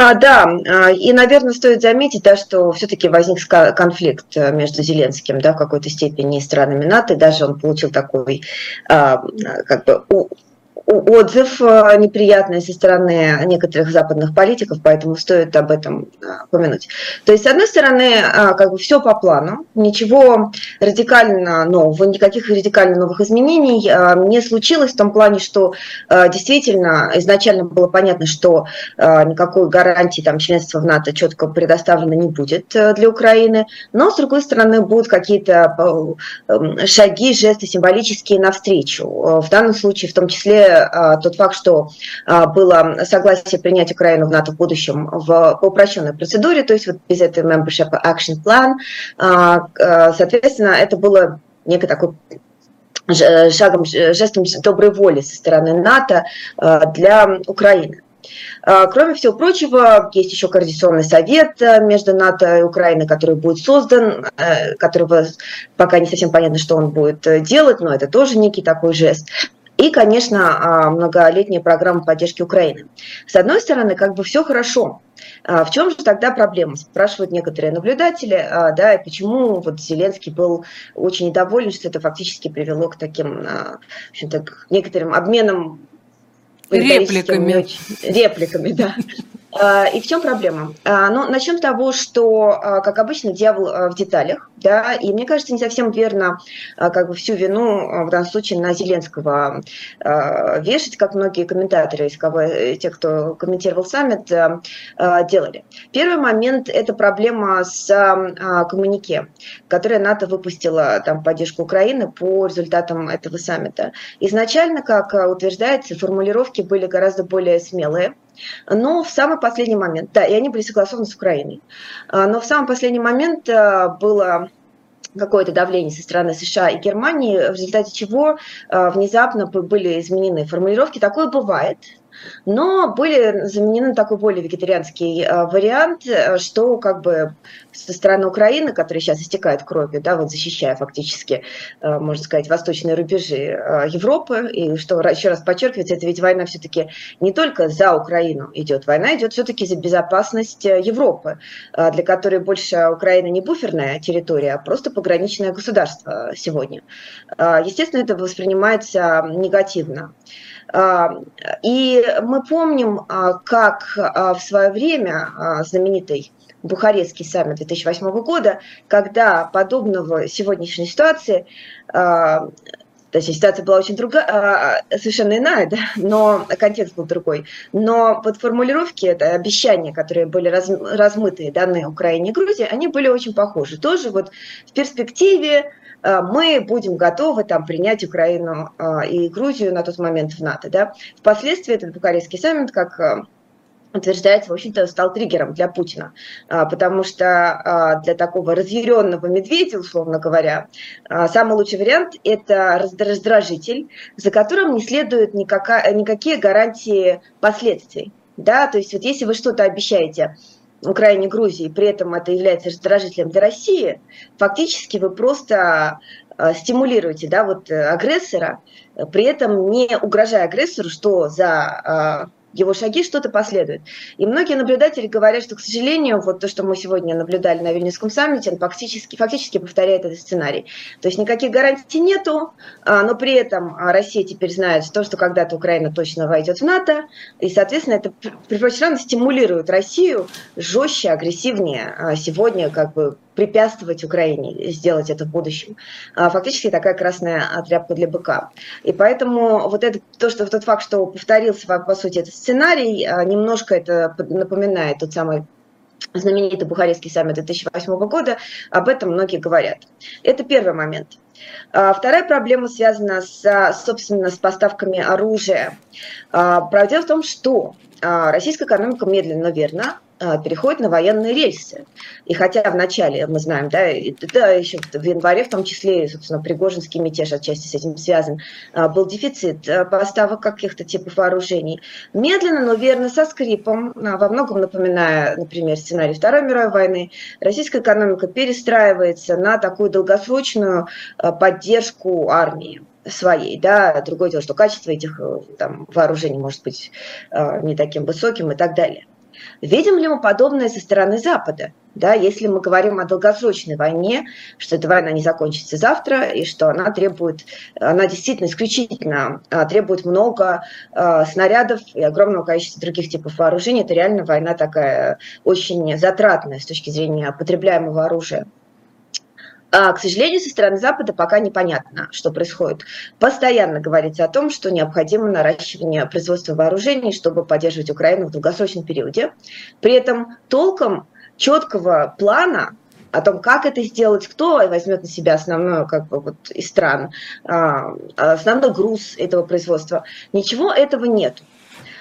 А, да, а, и, наверное, стоит заметить, да, что все-таки возник конфликт э, между Зеленским, да, в какой-то степени и странами НАТО, даже он получил такой, а, как бы, отзыв э, неприятный со стороны некоторых западных политиков, поэтому стоит об этом э, упомянуть. То есть, с одной стороны, э, как бы все по плану, ничего радикально нового, никаких радикально новых изменений не случилось в том плане, что действительно изначально было понятно, что никакой гарантии там, членства в НАТО четко предоставлено не будет для Украины, но, с другой стороны, будут какие-то шаги, жесты символические навстречу. В данном случае, в том числе тот факт, что а, было согласие принять Украину в НАТО в будущем в, упрощенной процедуре, то есть вот без этой membership action plan, а, соответственно, это было некий такой шагом, жестом доброй воли со стороны НАТО для Украины. Кроме всего прочего, есть еще Координационный совет между НАТО и Украиной, который будет создан, которого пока не совсем понятно, что он будет делать, но это тоже некий такой жест. И, конечно, а, многолетняя программа поддержки Украины. С одной стороны, как бы все хорошо. А, в чем же тогда проблема? Спрашивают некоторые наблюдатели, а, да, и почему вот Зеленский был очень недоволен, что это фактически привело к таким, в общем-то, к некоторым обменам репликами. Репликами, да. А, и в чем проблема? А, ну, начнем с того, что, а, как обычно, дьявол в деталях, да, и мне кажется, не совсем верно как бы всю вину в данном случае на Зеленского вешать, как многие комментаторы, из кого, э, те, кто комментировал саммит, делали. Первый момент – это проблема с коммунике, которое НАТО выпустило там поддержку Украины по результатам этого саммита. Изначально, как утверждается, формулировки были гораздо более смелые, но в самый последний момент, да, и они были согласованы с Украиной, а, но в самый последний момент а, было какое-то давление со стороны США и Германии, в результате чего а, внезапно были изменены формулировки. Такое бывает, но были заменены такой более вегетарианский э, вариант, э, что как бы со стороны Украины, которая сейчас истекает кровью, да, вот защищая фактически, э, можно сказать, восточные рубежи Европы, и что еще раз подчеркивается, это ведь война все-таки не только за Украину идет, война идет все-таки за безопасность Европы, для которой больше Украина не буферная территория, а просто пограничное государство сегодня. Естественно, это воспринимается негативно. А, и мы помним, а, как а, в свое время знаменитый Бухарестский саммит 2008 года, когда подобного сегодняшней ситуации Точнее, ситуация была очень другая, совершенно иная, да, но контекст был другой. Но вот формулировки, это обещания, которые были раз, размытые, данные Украине и Грузии, они были очень похожи. Тоже вот в перспективе мы будем готовы там принять Украину э, и Грузию на тот момент в НАТО. Да? Впоследствии этот Бухарестский саммит, как э, утверждается, в общем-то, стал триггером для Путина, потому что для такого разъяренного медведя, условно говоря, самый лучший вариант – это раздражитель, за которым не никакая, никакие гарантии последствий. Да? То есть вот если вы что-то обещаете – Украине, Грузии, при этом это является раздражителем для России, фактически вы просто э, стимулируете да, вот, э, агрессора, при этом не угрожая агрессору, что за э, его шаги что-то последует. И многие наблюдатели говорят, что, к сожалению, вот то, что мы сегодня наблюдали на Вильнюсском саммите, он фактически, фактически повторяет этот сценарий. То есть никаких гарантий нету, а, но при этом Россия теперь знает то, что когда-то Украина точно войдет в НАТО, и, соответственно, это пропорционально стимулирует Россию жестче, агрессивнее а, сегодня как бы препятствовать Украине сделать это в будущем. А, фактически такая красная тряпка для быка. И поэтому вот это, то, что тот факт, что повторился, по сути, этот сценарий, а, немножко это напоминает тот самый знаменитый Бухарестский саммит 2008 года, об этом многие говорят. Это первый момент. А, вторая проблема связана, с, собственно, с поставками оружия. Правда в том, что российская экономика медленно, но верно переходит на военные рельсы. И хотя в начале, мы знаем, да, да, еще в январе, в том числе, собственно, Пригожинский мятеж отчасти с этим связан, а, был дефицит а, поставок каких-то типов вооружений. Медленно, но верно, со скрипом, во многом напоминая, например, сценарий Второй мировой войны, российская экономика перестраивается на такую долгосрочную поддержку армии своей, да, другое дело, что качество этих там, вооружений может быть не таким высоким и так далее. Видим ли мы подобное со стороны Запада? Да, если мы говорим о долгосрочной войне, что эта война не закончится завтра, и что она требует, она действительно исключительно а, требует много э, снарядов и огромного количества других типов вооружений, это реально война такая очень затратная с точки зрения потребляемого оружия. А, к сожалению, со стороны Запада пока непонятно, что происходит. Постоянно говорится о том, что необходимо наращивание производства вооружений, чтобы поддерживать Украину в долгосрочном периоде. При этом толком четкого плана о том, как это сделать, кто возьмет на себя основную, как бы вот из стран, а, основной груз этого производства. Ничего этого нет.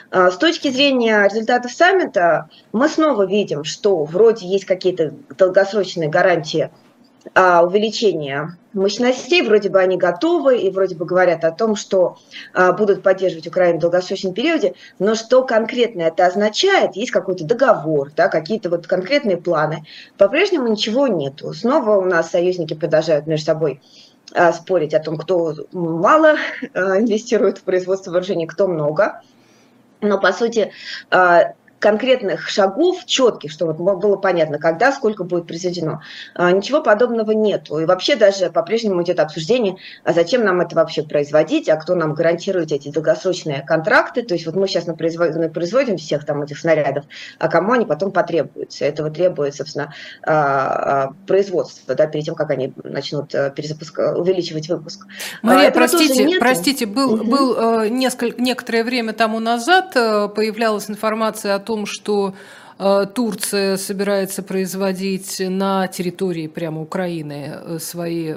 А, с точки зрения результатов саммита мы снова видим, что вроде есть какие-то долгосрочные гарантии а, увеличения мощностей, вроде бы они готовы и вроде бы говорят о том, что а, будут поддерживать Украину в долгосрочном периоде, но что конкретно это означает, есть какой-то договор, да, какие-то вот конкретные планы, по-прежнему ничего нету. Снова у нас союзники продолжают между собой а, спорить о том, кто мало инвестирует в производство вооружений, кто много. Но, по сути, конкретных шагов, четких, что вот было понятно, когда, сколько будет произведено. А, ничего подобного нету. И вообще даже по-прежнему идет обсуждение, а зачем нам это вообще производить, а кто нам гарантирует эти долгосрочные контракты. То есть вот мы сейчас производим всех там этих снарядов, а кому они потом потребуются. Этого требует, собственно, а, а, производство, да, перед тем, как они начнут э, перезапуск, увеличивать выпуск. Мария, простите, простите, был, угу. был э, несколько, некоторое время тому назад э, появлялась информация о том, что э, Турция собирается производить на территории прямо Украины э, свои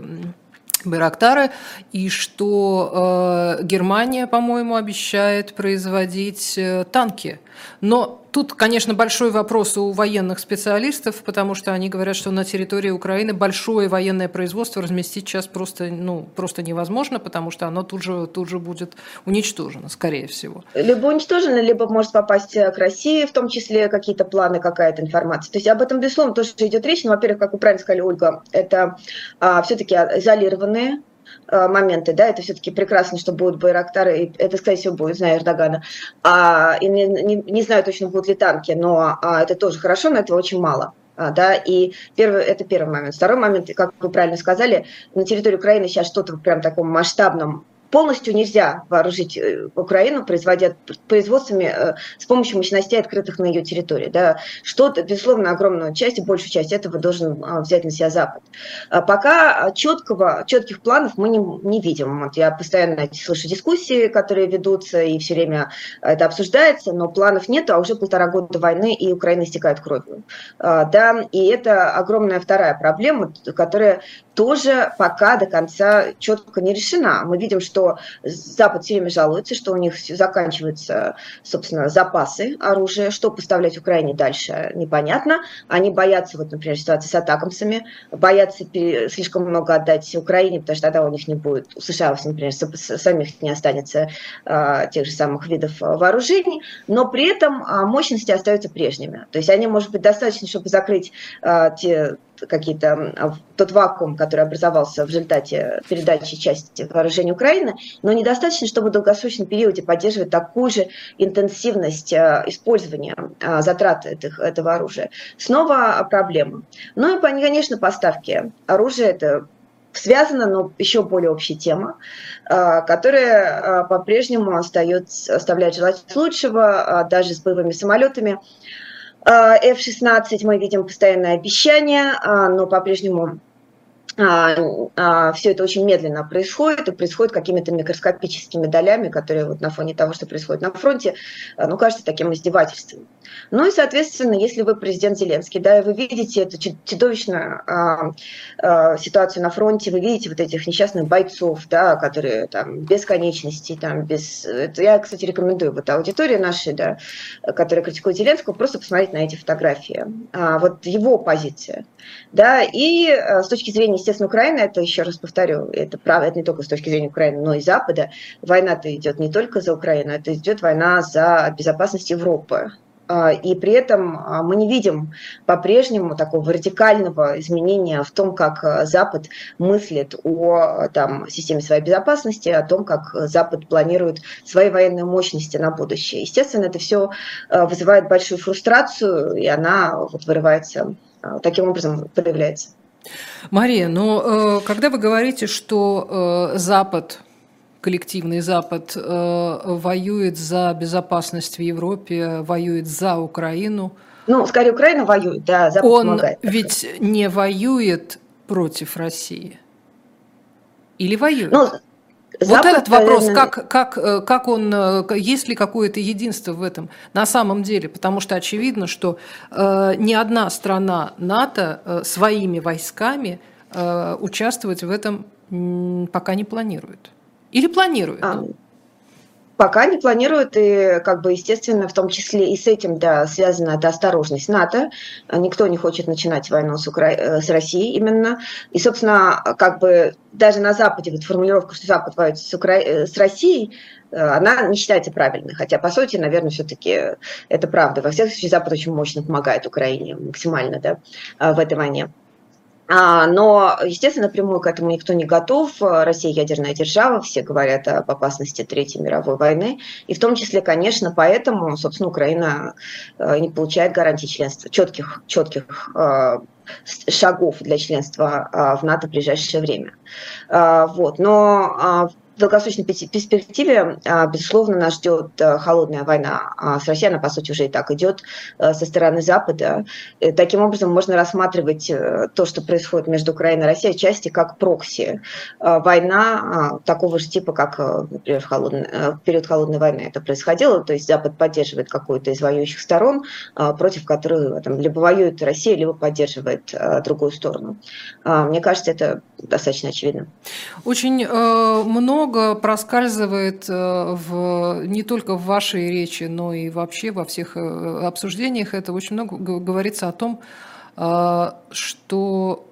Байрактары, и что э, Германия, по-моему, обещает производить э, танки. Но Тут, конечно, большой вопрос у военных специалистов, потому что они говорят, что на территории Украины большое военное производство разместить сейчас просто, ну, просто невозможно, потому что оно тут же, тут же будет уничтожено, скорее всего. Либо уничтожено, либо может попасть к России, в том числе какие-то планы, какая-то информация. То есть об этом, безусловно, тоже идет речь. Но, во-первых, как вы правильно сказали, Ольга, это а, все-таки изолированные Э, моменты, да, это все-таки прекрасно, что будут Байрактары, и это, скорее всего, будет, знаю Эрдогана. А, и не, не, не знаю точно, будут ли танки, но а, это тоже хорошо, но этого очень мало. А, да, и первый, это первый момент. Второй момент, как вы правильно сказали, на территории Украины сейчас что-то прям таком масштабном полностью нельзя вооружить э, Украину, производя производствами э, с помощью мощностей, открытых на ее территории. Да. Что-то, безусловно, огромную часть, большую часть этого должен а, взять на себя Запад. А пока четкого, четких планов мы не, не видим. Вот я постоянно слышу дискуссии, которые ведутся, и все время это обсуждается, но планов нет, а уже полтора года войны, и Украина истекает кровью. А, да, и это огромная вторая проблема, которая тоже пока до конца четко не решена. Мы видим, что Запад все время жалуется, что у них заканчиваются, собственно, запасы оружия. Что поставлять Украине дальше, непонятно. Они боятся, вот, например, ситуации с атакамсами, боятся слишком много отдать Украине, потому что тогда у них не будет, у США, например, самих не останется а, тех же самых видов вооружений, но при этом а, мощности остаются прежними. То есть они, может быть, достаточно, чтобы закрыть а, те какие-то, а, тот вакуум, который образовался в результате передачи части вооружений Украины, но недостаточно, чтобы в долгосрочном периоде поддерживать такую же интенсивность а, использования а, затрат этих, этого оружия. Снова проблема. Ну и, конечно, поставки оружия – это связана, но еще более общая тема, которая по-прежнему остается, оставляет желать лучшего, даже с боевыми самолетами. F-16 мы видим постоянное обещание, а, но по-прежнему все это очень медленно происходит и происходит какими-то микроскопическими долями, которые вот на фоне того, что происходит на фронте, ну, кажется таким издевательством. Ну и, соответственно, если вы президент Зеленский, да, и вы видите эту чудовищную а, а, ситуацию на фронте, вы видите вот этих несчастных бойцов, да, которые там без конечностей, там без... Это я, кстати, рекомендую вот аудитории нашей, да, которая критикует Зеленского, просто посмотреть на эти фотографии. А, вот его позиция, да, и а, с точки зрения, естественно, Украины, это, еще раз повторю, это правда, это не только с точки зрения Украины, но и Запада, война-то идет не только за Украину, это идет война за безопасность Европы, и при этом мы не видим по-прежнему такого радикального изменения в том, как Запад мыслит о там, системе своей безопасности, о том, как Запад планирует свои военные мощности на будущее. Естественно, это все вызывает большую фрустрацию, и она вот вырывается, таким образом проявляется. Мария, но э, когда вы говорите, что э, Запад, коллективный Запад, э, воюет за безопасность в Европе, воюет за Украину, ну, скорее, Украина воюет, да, Запад он помогает. ведь не воюет против России. Или воюет? Ну, Запад, вот этот вопрос, как, как, э, как он, э, есть ли какое-то единство в этом на самом деле? Потому что очевидно, что э, ни одна страна НАТО э, своими войсками э, участвовать в этом пока не планирует. Или планирует? А, Пока не планируют, и, как бы, естественно, в том числе и с этим, да, связана эта осторожность НАТО. Никто не хочет начинать войну с, Укра... Э, с Россией именно. И, собственно, как бы даже на Западе вот формулировка, что Запад воюет с, Укра... Э, с Россией, э, она не считается правильной. Хотя, по сути, наверное, все-таки это правда. Во всяком случае, Запад очень мощно помогает Украине максимально да, в этой войне. А, но, естественно, напрямую к этому никто не готов. Россия ядерная держава, все говорят об опасности Третьей мировой войны. И в том числе, конечно, поэтому, собственно, Украина э, не получает гарантий членства, четких, четких э, шагов для членства э, в НАТО в ближайшее время. Вот. Но долгосрочной перспективе, а, безусловно, нас ждет э, холодная война а, с Россией, она, по сути, уже и так идет э, со стороны Запада. Э, таким образом, можно рассматривать то, что происходит между Украиной и Россией, части как прокси. Война а, такого же типа, как, например, в, холодный, в период холодной войны это происходило, то есть Запад поддерживает какую-то из воюющих сторон, против которой там, либо воюет Россия, либо поддерживает другую сторону. Мне кажется, это достаточно очевидно. Очень много много проскальзывает э, в, не только в вашей речи, но и вообще во всех э, обсуждениях. Это очень много говорится о том, э, что,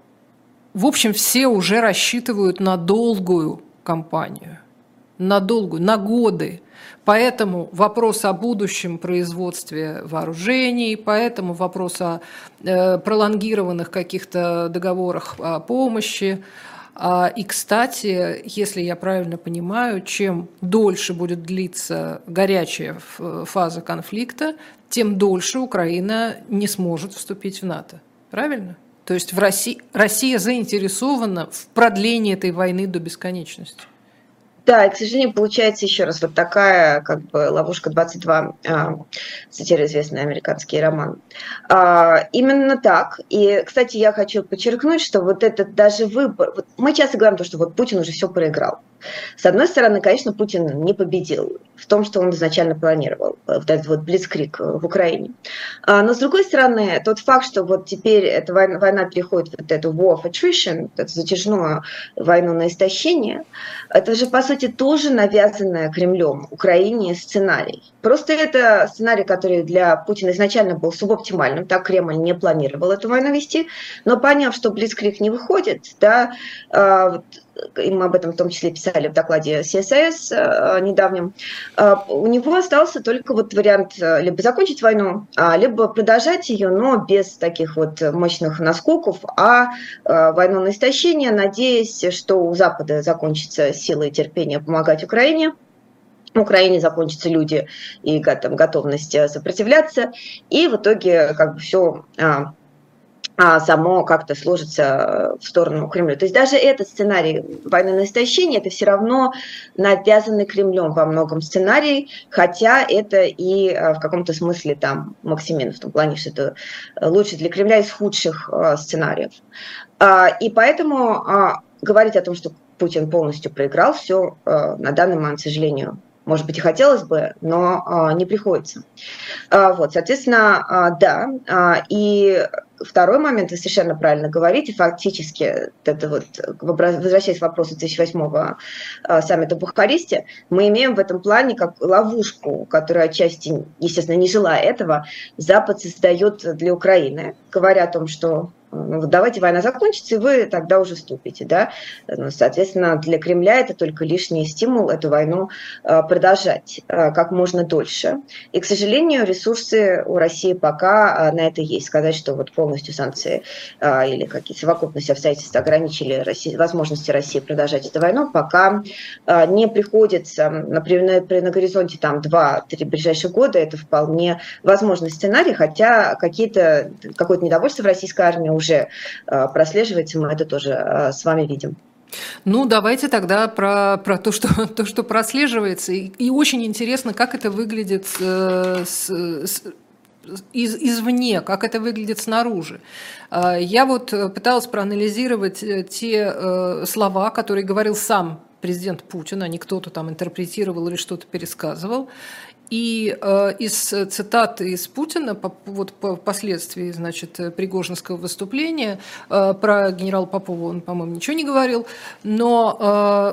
в общем, все уже рассчитывают на долгую кампанию, на долгую, на годы. Поэтому вопрос о будущем производстве вооружений, поэтому вопрос о пролонгированных каких-то договорах о помощи, и, кстати, если я правильно понимаю, чем дольше будет длиться горячая фаза конфликта, тем дольше Украина не сможет вступить в НАТО. Правильно? То есть в России, Россия заинтересована в продлении этой войны до бесконечности. Да, к сожалению, получается еще раз вот такая как бы ловушка 22, а, сатира известный американский роман. А, именно так. И, кстати, я хочу подчеркнуть, что вот этот даже выбор... Вот мы часто говорим, то, что вот Путин уже все проиграл. С одной стороны, конечно, Путин не победил в том, что он изначально планировал, вот этот вот блицкрик в Украине. А, но с другой стороны, тот факт, что вот теперь эта война, война переходит в вот эту war of attrition, эту затяжную войну на истощение, это же, по сути, тоже навязанное Кремлем Украине сценарий. Просто это сценарий, который для Путина изначально был субоптимальным, так Кремль не планировал эту войну вести, но поняв, что Блицкрик не выходит, да, а, вот, и мы об этом в том числе писали в докладе CSIS э, недавнем, э, у него остался только вот вариант э, либо закончить войну, а, либо продолжать ее, но без таких вот мощных наскоков, а войну на истощение, надеясь, что у Запада закончится сила и терпение помогать Украине, в Украине закончатся люди и там, готовность сопротивляться, и в итоге как бы все а само как-то сложится э, в сторону Кремля. То есть даже этот сценарий войны на истощение, это все равно навязанный Кремлем во многом сценарий, хотя это и э, в каком-то смысле там Максимин, в том плане, что это лучше для Кремля из худших э, сценариев. А, и поэтому а, говорить о том, что Путин полностью проиграл, все на данный момент, к сожалению, может быть, и хотелось бы, но а, не приходится. А, вот, соответственно, а, да. И второй момент, вы совершенно правильно говорите, фактически, это вот, возвращаясь к вопросу 2008-го а, саммита в Бухаресте, мы имеем в этом плане как ловушку, которая отчасти, естественно, не желая этого, Запад создает для Украины, говоря о том, что давайте война закончится, и вы тогда уже вступите. Да? Ну, соответственно, для Кремля это только лишний стимул эту войну э, продолжать э, как можно дольше. И, к сожалению, ресурсы у России пока э, на это есть. Сказать, что вот полностью санкции или какие-то совокупности обстоятельств ограничили России, возможности России продолжать эту войну, пока не приходится. Например, на, на горизонте там 2-3 ближайших года это вполне возможный сценарий, хотя какие-то, какое-то недовольство в российской армии уже э, прослеживается, мы это тоже э, с вами видим. Ну, давайте тогда про, про то, что, то, что прослеживается. И, и очень интересно, как это выглядит э, с, с, из, извне, как это выглядит снаружи. Э, я вот пыталась проанализировать те слова, которые говорил сам президент Путин, а не кто-то там интерпретировал или что-то пересказывал. И э, из цитаты из Путина, по, вот по последствии, значит, Пригожинского выступления, э, про генерала Попова он, по-моему, ничего не говорил, но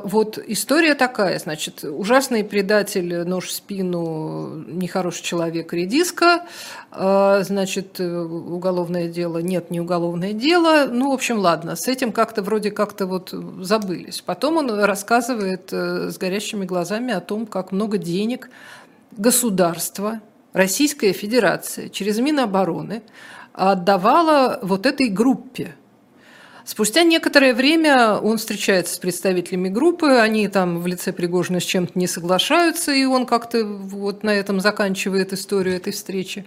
э, вот история такая, значит, ужасный предатель, нож в спину, нехороший человек, редиска, э, значит, уголовное дело, нет, не уголовное дело, ну, в общем, ладно, с этим как-то вроде как-то вот забылись. Потом он рассказывает э, с горящими глазами о том, как много денег государство, Российская Федерация через Минобороны отдавала вот этой группе. Спустя некоторое время он встречается с представителями группы, они там в лице Пригожина с чем-то не соглашаются, и он как-то вот на этом заканчивает историю этой встречи.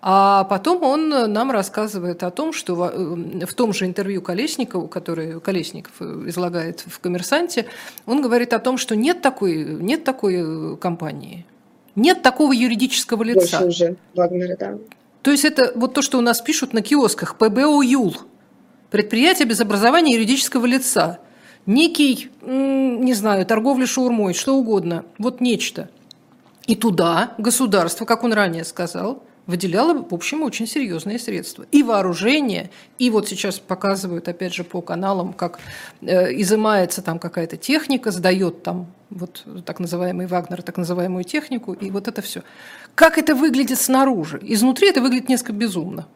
А потом он нам рассказывает о том, что в том же интервью Колесникову, которое Колесников излагает в «Коммерсанте», он говорит о том, что нет такой, нет такой компании – нет такого юридического лица. Больше уже Вагнера, да. То есть это вот то, что у нас пишут на киосках, ПБО ЮЛ, предприятие без образования юридического лица. Некий, не знаю, торговля шаурмой, что угодно, вот нечто. И туда государство, как он ранее сказал, выделяла, в общем, очень серьезные средства. И вооружение, и вот сейчас показывают, опять же, по каналам, как э, изымается там какая-то техника, сдает там вот так называемый Вагнер, так называемую технику, и вот это все. Как это выглядит снаружи? Изнутри это выглядит несколько безумно.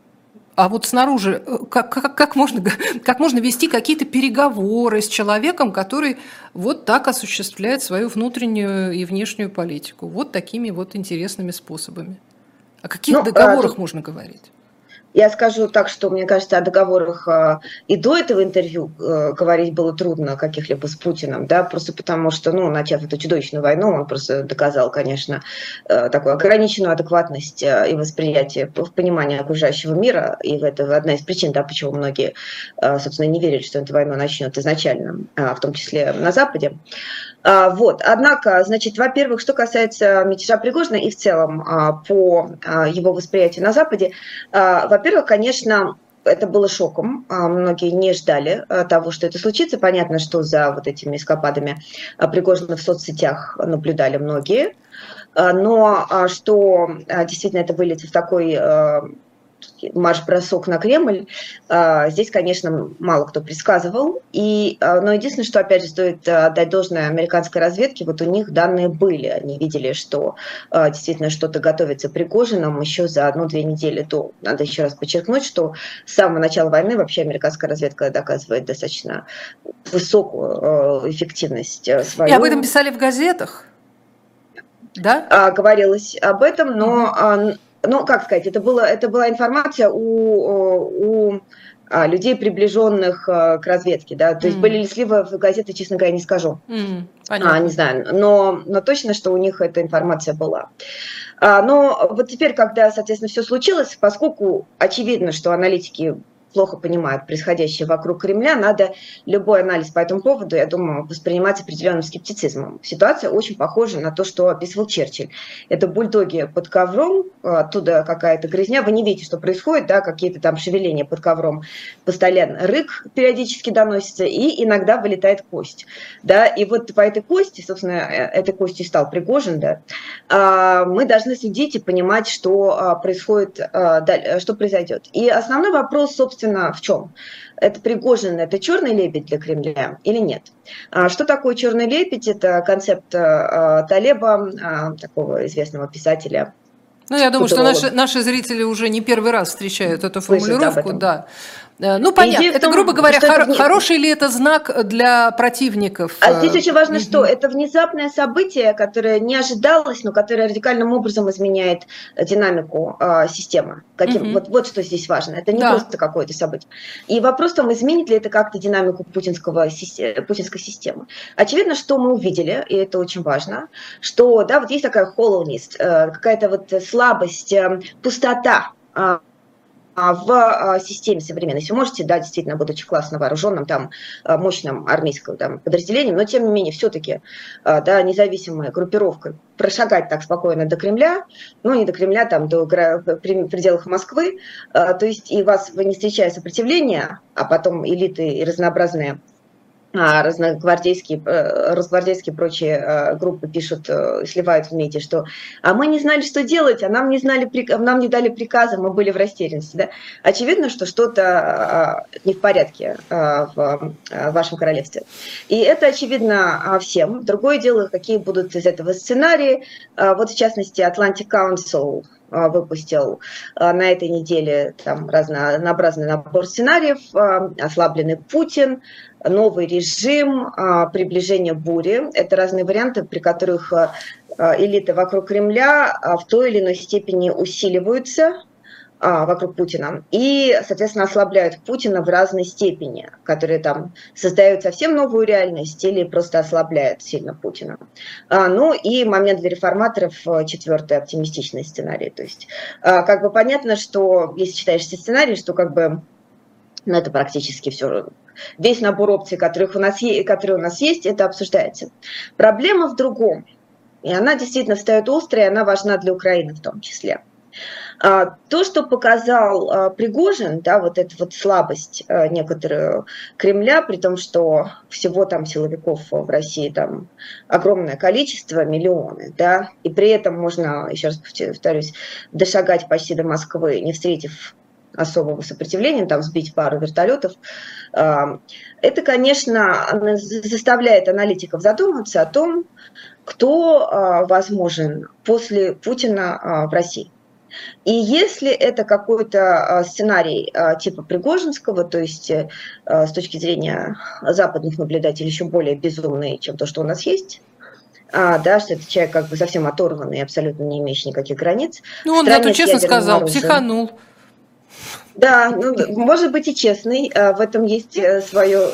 А вот снаружи, э, как, как, как, можно, как можно вести какие-то переговоры с человеком, который вот так осуществляет свою внутреннюю и внешнюю политику, вот такими вот интересными способами? О каких ну, договорах а, можно говорить? Я скажу так, что мне кажется, о договорах а, и до этого интервью а, говорить было трудно каких-либо с Путиным, да, просто потому что, ну, начав эту чудовищную войну, он просто доказал, конечно, а, такую ограниченную адекватность и восприятие в понимании окружающего мира, и это одна из причин, да, почему многие, собственно, не верили, что эту войну начнет изначально, в том числе на Западе. А, вот. Однако, значит, во-первых, что касается мятежа Пригожина и в целом а, по а, его восприятию на Западе, во-первых, конечно, это было шоком. Многие не ждали того, что это случится. Понятно, что за вот этими эскападами Пригожина в соцсетях наблюдали многие. Но что действительно это выльется в такой марш-бросок на Кремль, а, здесь, конечно, мало кто предсказывал. И, а, но единственное, что, опять же, стоит а, отдать должное американской разведке, вот у них данные были. Они видели, что действительно что-то готовится Пригожином еще за одну-две недели до. Надо еще раз подчеркнуть, что с самого начала войны вообще американская разведка доказывает достаточно высокую эффективность свою. И об этом писали в газетах? Да? Говорилось об этом, но ну, как сказать, это, было, это была информация у, у а, людей, приближенных а, к разведке, да, то есть mm. были ли сливы в газеты, честно говоря, не скажу, mm, а, не знаю, но, но точно, что у них эта информация была. А, но вот теперь, когда, соответственно, все случилось, поскольку очевидно, что аналитики плохо понимают происходящее вокруг Кремля, надо любой анализ по этому поводу, я думаю, воспринимать определенным скептицизмом. Ситуация очень похожа на то, что описывал Черчилль. Это бульдоги под ковром, оттуда какая-то грязня, вы не видите, что происходит, да, какие-то там шевеления под ковром, постоянно рык периодически доносится, и иногда вылетает кость. Да, и вот по этой кости, собственно, э, этой костью стал Пригожин, да, а, мы должны следить и понимать, что а, происходит, а, что произойдет. И основной вопрос, собственно, собственно, в чем? Это Пригожин, это черный лебедь для Кремля или нет? А что такое черный лебедь? Это концепт а, Талеба, а, такого известного писателя, ну, я думаю, что наши, наши зрители уже не первый раз встречают эту формулировку, да. Э, ну, понятно. Том, это, грубо говоря, хор- это... хороший ли это знак для противников? А здесь очень важно, mm-hmm. что это внезапное событие, которое не ожидалось, но которое радикальным образом изменяет динамику э, системы. Каким, mm-hmm. вот, вот что здесь важно. Это не да. просто какое-то событие. И вопрос в том, изменит ли это как-то динамику путинского, путинской системы. Очевидно, что мы увидели, и это очень важно, что да, вот есть такая холодность, э, какая-то вот слабость, э, пустота а, в а, системе современной. Если вы можете, да, действительно, будучи классно вооруженным, там, а, мощным армейским там, подразделением, но тем не менее, все-таки, да, независимая группировка прошагать так спокойно до Кремля, ну, не до Кремля, там, до пределах Москвы, то есть и вас, не встречая сопротивления, а потом элиты и разнообразные а, разногвардейские, э, разгвардейские прочие э, группы пишут, э, сливают в меди, что а мы не знали, что делать, а нам не, знали, нам не дали приказа, мы были в растерянности. Да? Очевидно, что что-то не в порядке в вашем королевстве. И это очевидно всем. Другое дело, какие будут из этого сценарии. Вот в частности, Atlantic Council выпустил на этой неделе там разнообразный набор сценариев, ослабленный Путин, новый режим, а, приближение бури. Это разные варианты, при которых а, а, элиты вокруг Кремля в той или иной степени усиливаются вокруг Путина и, соответственно, ослабляют Путина в разной степени, которые там создают совсем новую реальность или просто ослабляют сильно Путина. Ну и момент для реформаторов четвертый оптимистичный сценарий. То есть как бы понятно, что если читаешь все сценарии, что как бы ну, это практически все весь набор опций, которых у нас есть, которые у нас есть, это обсуждается. Проблема в другом. И она действительно встает острая, и она важна для Украины в том числе. А, то, что показал а, Пригожин, да, вот эта вот слабость а, некоторую Кремля, при том, что всего там силовиков в России там огромное количество, миллионы, да, и при этом можно, еще раз повторюсь, дошагать почти до Москвы, не встретив особого сопротивления, там сбить пару вертолетов. Это, конечно, заставляет аналитиков задуматься о том, кто возможен после Путина в России. И если это какой-то сценарий типа Пригожинского, то есть э, с точки зрения западных наблюдателей еще более безумный, чем то, что у нас есть, а, да, что это человек как бы совсем оторванный, абсолютно не имеющий никаких границ. Ну, он зато честно сказал, оружием. психанул. Да, ну, может быть и честный, а в этом есть э, свое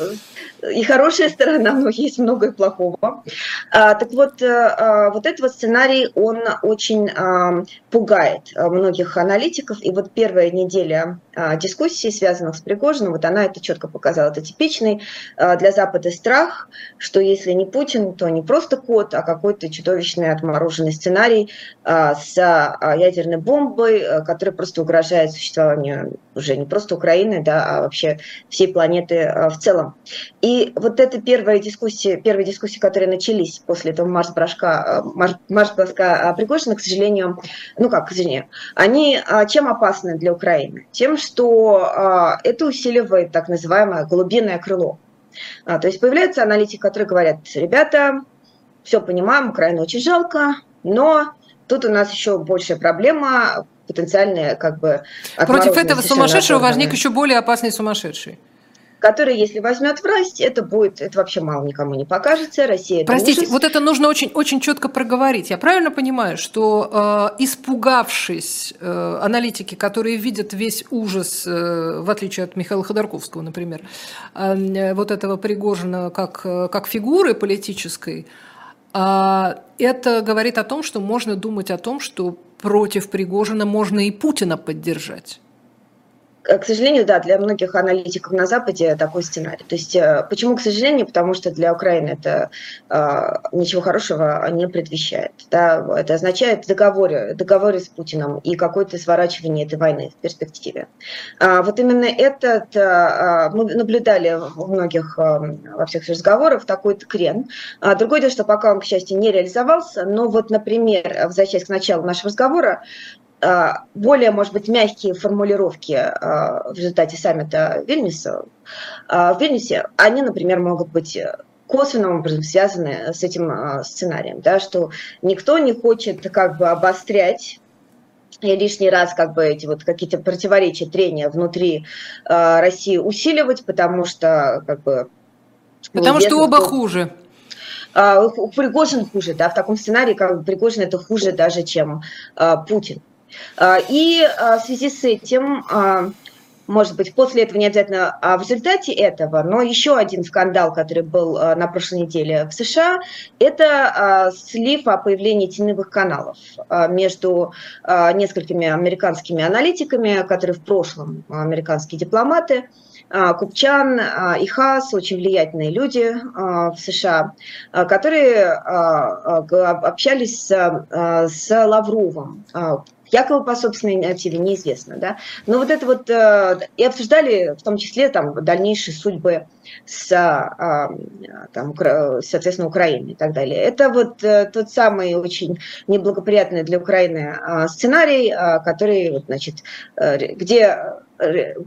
и хорошая сторона, но есть много и плохого. А, так вот, э, а, вот этот вот сценарий, он очень а, пугает многих аналитиков. И вот первая неделя дискуссий, связанных с Пригожиным, вот она это четко показала. Это типичный для Запада страх, что если не Путин, то не просто код, а какой-то чудовищный отмороженный сценарий с ядерной бомбой, который просто угрожает существованию уже не просто Украины, да, а вообще всей планеты в целом. И вот эта первая дискуссия, первые дискуссии, которые начались после этого марш-броска, марш, марш-броска Пригожина, к сожалению, ну как, к сожалению, они а, чем опасны для Украины? Тем, что а, это усиливает так называемое глубинное крыло. То есть появляются аналитики, которые говорят, ребята, все понимаем, Украину очень жалко, но тут у нас еще большая проблема, потенциальная как бы... Против этого сумасшедшего возник еще более опасный сумасшедший который, если возьмет власть, это будет, это вообще мало никому не покажется. Россия. Простите, ужас. вот это нужно очень, очень четко проговорить. Я правильно понимаю, что э, испугавшись э, аналитики, которые видят весь ужас, э, в отличие от Михаила Ходорковского, например, э, вот этого Пригожина как, э, как фигуры политической, э, это говорит о том, что можно думать о том, что против Пригожина можно и Путина поддержать. Э, к сожалению, да, для многих аналитиков на Западе такой сценарий. То есть, э, почему, к сожалению, потому что для Украины это э, ничего хорошего не предвещает. Да? Это означает договоры, договоры с Путиным и какое-то сворачивание этой войны в перспективе. А вот именно этот, э, мы наблюдали в многих, э, во всех разговорах такой крен. А другое дело, что пока он, к счастью, не реализовался, но вот, например, возвращаясь к началу нашего разговора, более, может быть, мягкие формулировки а, в результате саммита Вильнюса, а, в Вильнюсе, они, например, могут быть косвенным образом связаны с этим сценарием, да, что никто не хочет как бы обострять и лишний раз как бы эти вот какие-то противоречия, трения внутри э, России усиливать, потому что как бы... Потому что оба хуже. Э, Пригожин хуже, да, в таком сценарии как бы Пригожин это хуже даже, чем э, Путин. Э, и э, в связи с этим... Э, может быть, после этого не обязательно, а в результате этого, но еще один скандал, который был а, на прошлой неделе в США, это а, слив о появлении теневых каналов а, между несколькими американскими аналитиками, которые в прошлом американские дипломаты, Купчан и Хас, очень влиятельные люди в США, которые общались с Лавровым якобы по собственной инициативе, неизвестно, да. Но вот это вот, э, и обсуждали в том числе там дальнейшие судьбы с, а, там, соответственно, Украиной и так далее. Это вот э, тот самый очень неблагоприятный для Украины сценарий, который, значит, э, где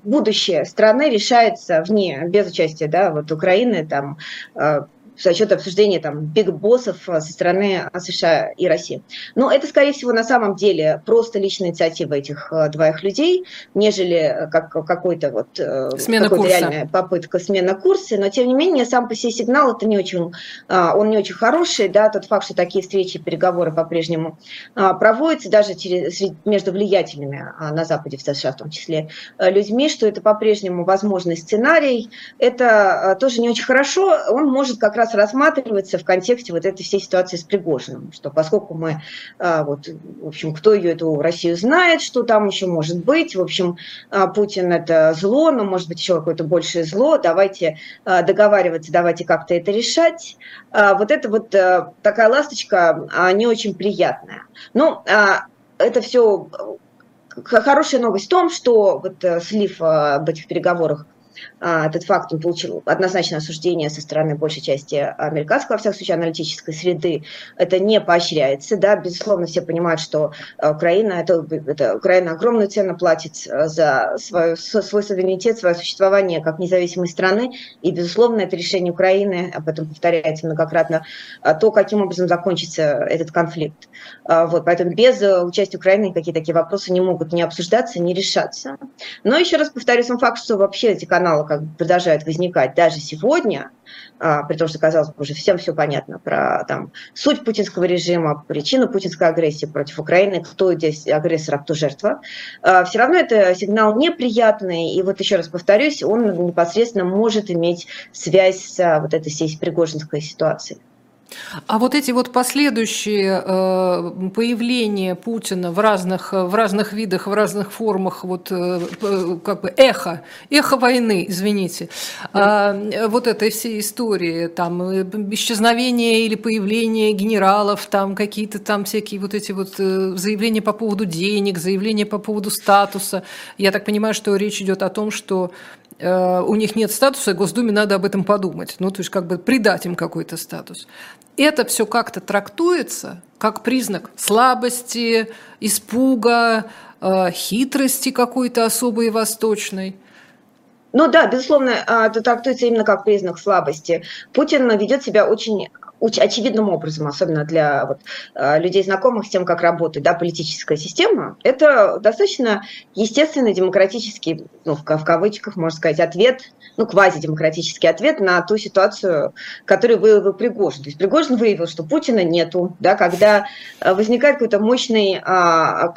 будущее страны решается вне, без участия, да, вот Украины, там, за счет обсуждения там биг-боссов э, со стороны США и России. Но это, скорее всего, на самом деле просто личная инициатива этих э, двоих людей, нежели э, как какой-то вот Смена какой реальная попытка смены курса. Но, тем не менее, сам по себе сигнал это не очень, он не очень хороший. Да, тот факт, что такие встречи, переговоры по-прежнему проводятся даже через, между влиятельными на Западе, в США в том числе, людьми, что это по-прежнему возможный сценарий, это тоже не очень хорошо. Он может как раз рассматривается в контексте вот этой всей ситуации с Пригожиным, что поскольку мы, а, вот, в общем, кто ее, эту Россию знает, что там еще может быть, в общем, а, Путин это зло, но может быть еще какое-то большее зло, давайте а, договариваться, давайте как-то это решать. Вот это вот такая ласточка не очень приятная. Ну, это все хорошая новость в том, что вот э, слив об этих переговорах этот факт он получил однозначное осуждение со стороны большей части американской, во всяком случае, аналитической среды. Это не поощряется. Да? Безусловно, все понимают, что а, Украина, это, это, Украина огромную цену платит а, за свою, свой суверенитет, свое существование как независимой страны. И, безусловно, это решение Украины, об этом повторяется многократно, то, каким образом закончится этот конфликт. Вот, поэтому без участия Украины какие такие вопросы не могут не обсуждаться, не решаться. Но еще раз повторю сам факт, что вообще эти каналы канала как продолжают возникать даже сегодня, а, при том, что, казалось бы, уже всем все понятно про там, суть путинского режима, причину путинской агрессии против Украины, кто здесь агрессор, а кто жертва, а, все равно это сигнал неприятный, и вот еще раз повторюсь, он непосредственно может иметь связь с а, вот этой всей пригожинской ситуацией. А вот эти вот последующие э, появления Путина в разных, в разных видах, в разных формах, вот э, как бы эхо, эхо войны, извините, э, вот этой всей истории, там э, исчезновение или появление генералов, там какие-то там всякие вот эти вот э, заявления по поводу денег, заявления по поводу статуса. Я так понимаю, что речь идет о том, что у них нет статуса, Госдуме надо об этом подумать. Ну, то есть как бы придать им какой-то статус. Это все как-то трактуется как признак слабости, испуга, э, хитрости какой-то особой восточной. Ну да, безусловно, а, это трактуется именно как признак слабости. Путин ведет себя очень очевидным образом, особенно для вот, э, людей, знакомых с тем, как работает да, политическая система, это достаточно естественный демократический, ну, в, в кавычках, можно сказать, ответ, ну, квазидемократический ответ на ту ситуацию, которую выявил Пригожин. То есть Пригожин выявил, что Путина нету, да, когда э, возникает какой-то мощный а,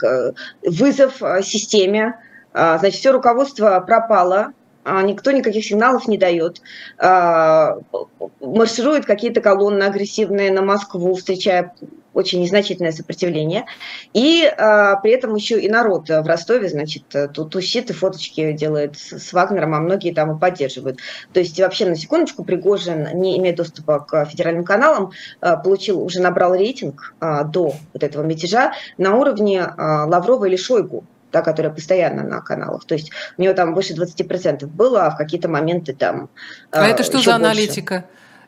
вызов э, системе, а, значит, все руководство пропало, а, никто никаких сигналов не дает. А, маршируют какие-то колонны агрессивные на Москву, встречая очень незначительное сопротивление. И а, при этом еще и народ в Ростове, значит, тут тусит и фоточки делает с Вагнером, а многие там и поддерживают. То есть вообще, на секундочку, Пригожин, не имея доступа к федеральным каналам, получил, уже набрал рейтинг до вот этого мятежа на уровне Лаврова или Шойгу да, которая постоянно на каналах. То есть у него там больше 20% было, а в какие-то моменты там А это что за больше. аналитика?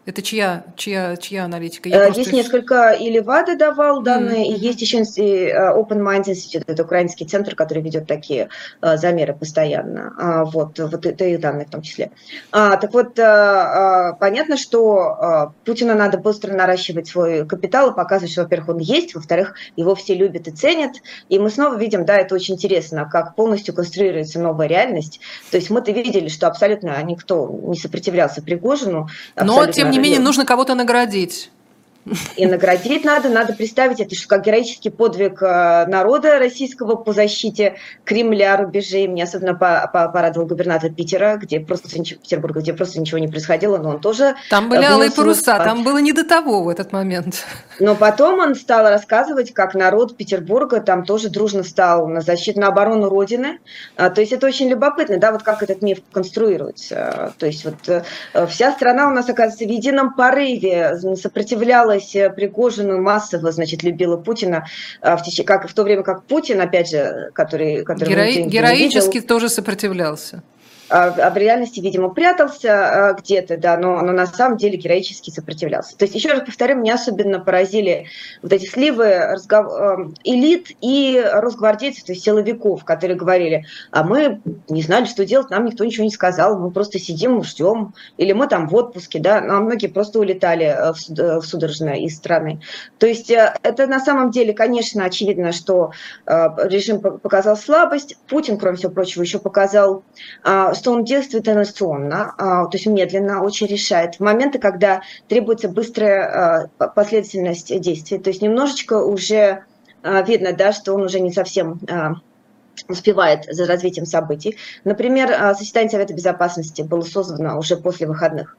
Это чья, чья, чья аналитика? Я есть просто... несколько, и Левада давал данные, mm-hmm. и есть еще Open Minds Institute, это украинский центр, который ведет такие замеры постоянно. Вот, вот это их данные в том числе. Так вот, понятно, что Путину надо быстро наращивать свой капитал и показывать, что, во-первых, он есть, во-вторых, его все любят и ценят. И мы снова видим, да, это очень интересно, как полностью конструируется новая реальность. То есть мы-то видели, что абсолютно никто не сопротивлялся Пригожину. Но, тем не менее, нужно кого-то наградить. И наградить надо, надо представить это как героический подвиг э, народа российского по защите Кремля, рубежей. Мне особенно порадовал губернатор Питера, где просто Петербурга, где просто ничего не происходило, но он тоже... Там были алые паруса, там было не до того в этот момент. Но потом он стал рассказывать, как народ Петербурга там тоже дружно стал на защиту, на оборону Родины. А, то есть это очень любопытно, да, вот как этот миф конструируется. То есть вот э, вся страна у нас, оказывается, в едином порыве сопротивлялась нравилось э, Пригожину, массово, значит, любила Путина, а, в теч... как в то время как Путин, опять же, который... который Герои... Героически тоже сопротивлялся. А, а в реальности, видимо, прятался а, где-то, да, но, но на самом деле героически сопротивлялся. То есть, еще раз повторю, меня особенно поразили вот эти сливы. Эм, элит и росгвардейцев, то есть силовиков, которые говорили, а мы не знали, что делать, нам никто ничего не сказал, мы просто сидим, ждем, или мы там в отпуске, да, ну, а многие просто улетали э, в, э, в судорожно из страны. То есть, э, это на самом деле, конечно, очевидно, что режим показал слабость, Путин, кроме всего прочего, еще показал что он действует инерционно, а, то есть медленно, очень решает. В моменты, когда требуется быстрая а, последовательность действий, то есть немножечко уже а, видно, да, что он уже не совсем успевает за развитием событий. Например, заседание Совета Безопасности было создано уже после выходных.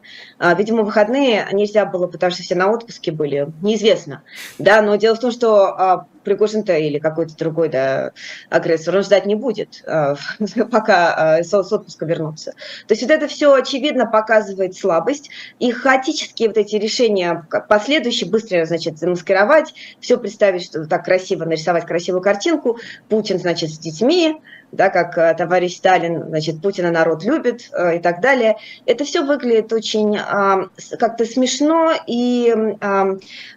Видимо, выходные нельзя было, потому что все на отпуске были, неизвестно. Да, но дело в том, что Пригожин-то или какой-то другой да, агрессор, он ждать не будет, э, пока э, с отпуска вернутся. То есть вот это все очевидно показывает слабость, и хаотические вот эти решения последующие, быстро, значит, замаскировать, все представить, что так красиво, нарисовать красивую картинку, Путин, значит, с детьми, да, как э, товарищ Сталин, значит, Путина народ любит э, и так далее. Это все выглядит очень э, как-то смешно и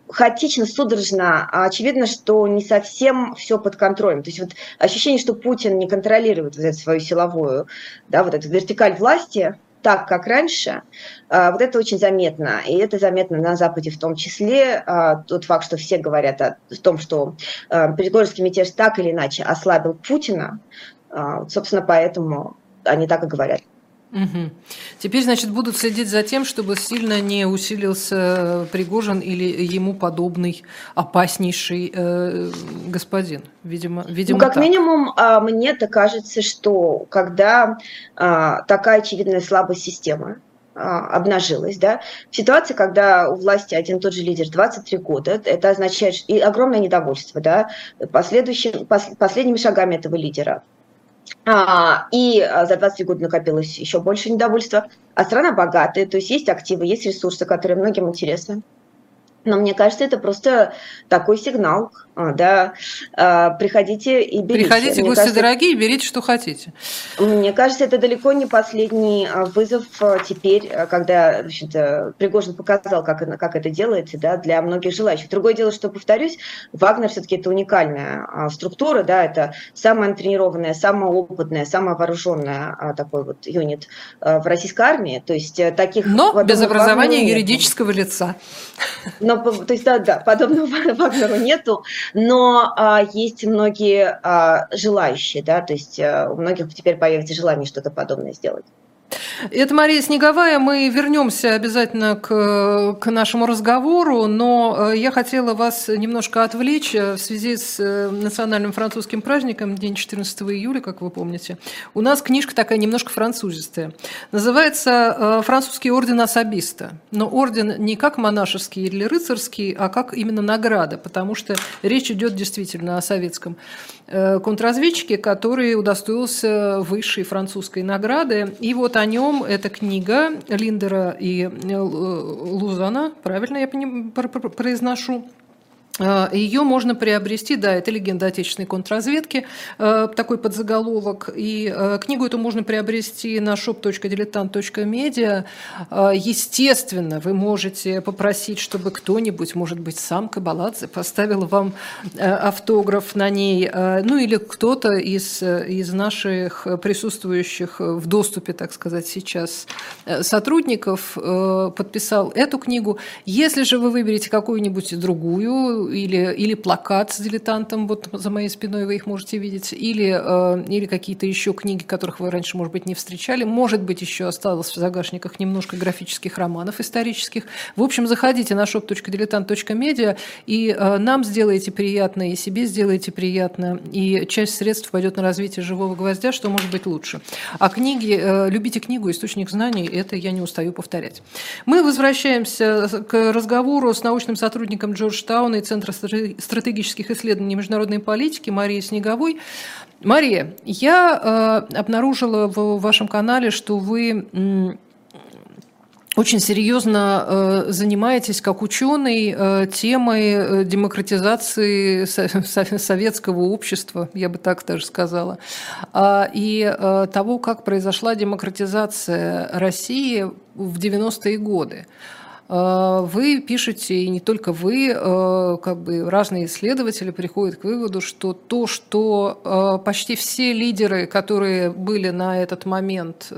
хаотично, судорожно. Очевидно, что не совсем все под контролем. То есть вот ощущение, что Путин не контролирует вот эту свою силовую, да, вот эту вертикаль власти, так, как раньше, вот это очень заметно. И это заметно на Западе в том числе. Тот факт, что все говорят о том, что Пригожинский мятеж так или иначе ослабил Путина, а, собственно, поэтому они так и говорят. Угу. Теперь, значит, будут следить за тем, чтобы сильно не усилился Пригожин или ему подобный опаснейший э, господин. Видимо, видимо ну, как так. минимум, а, мне-то кажется, что когда а, такая очевидная слабость системы, а, обнажилась, да, в ситуации, когда у власти один и тот же лидер 23 года, это означает и огромное недовольство, да, последующим, пос, последними шагами этого лидера а, и а, за 23 года накопилось еще больше недовольства. А страна богатая, то есть есть активы, есть ресурсы, которые многим интересны. Но мне кажется, это просто такой сигнал, а, да, а, приходите и берите. Приходите, гости кажется, дорогие, берите, что хотите. Мне кажется, это далеко не последний а, вызов теперь, когда значит, Пригожин показал, как, как это делается, да, для многих желающих. Другое дело, что, повторюсь, Вагнер все-таки это уникальная структура, да, это самая тренированная, самая опытная, самая вооруженная такой вот юнит в российской армии, то есть э, таких... Но без образования юридического лица. Но, то есть, да, да, подобного Вагнеру нету, но а, есть многие а, желающие, да, то есть а, у многих теперь появится желание что-то подобное сделать. Это Мария Снеговая. Мы вернемся обязательно к, к нашему разговору, но э, я хотела вас немножко отвлечь э, в связи с э, национальным французским праздником, день 14 июля, как вы помните. У нас книжка такая немножко французистая. Называется «Французский орден особиста». Но орден не как монашеский или рыцарский, а как именно награда, потому что речь идет действительно о советском контрразведчике, который удостоился высшей французской награды. И вот о нем эта книга Линдера и э, Лузана, правильно я произношу? Э, Ее можно приобрести, да, это легенда отечественной контрразведки, э, такой подзаголовок. И э, книгу эту можно приобрести на shop.diletant.media. Естественно, вы можете попросить, чтобы кто-нибудь, может быть, сам Кабаладзе поставил вам автограф на ней, ну или кто-то из, из наших присутствующих в доступе, так сказать, сейчас сотрудников подписал эту книгу. Если же вы выберете какую-нибудь другую, или, или плакат с дилетантом, вот за моей спиной вы их можете видеть, или, э, или какие-то еще книги, которых вы раньше, может быть, не встречали. Может быть, еще осталось в загашниках немножко графических романов исторических. В общем, заходите на shop.diletant.media и э, нам сделаете приятно, и себе сделаете приятно, и часть средств пойдет на развитие живого гвоздя, что может быть лучше. А книги, э, любите книгу, источник знаний, это я не устаю повторять. Мы возвращаемся к разговору с научным сотрудником Джорджтауна и Центра стратегических исследований международной политики Марии Снеговой. Мария, я э, обнаружила в вашем канале, что вы очень серьезно э, занимаетесь как ученый э, темой демократизации со- советского общества, я бы так даже сказала, э, и того, как произошла демократизация России в 90-е годы. Э, вы пишете, и не только вы, э, как бы разные исследователи приходят к выводу, что то, что э, почти все лидеры, которые были на этот момент,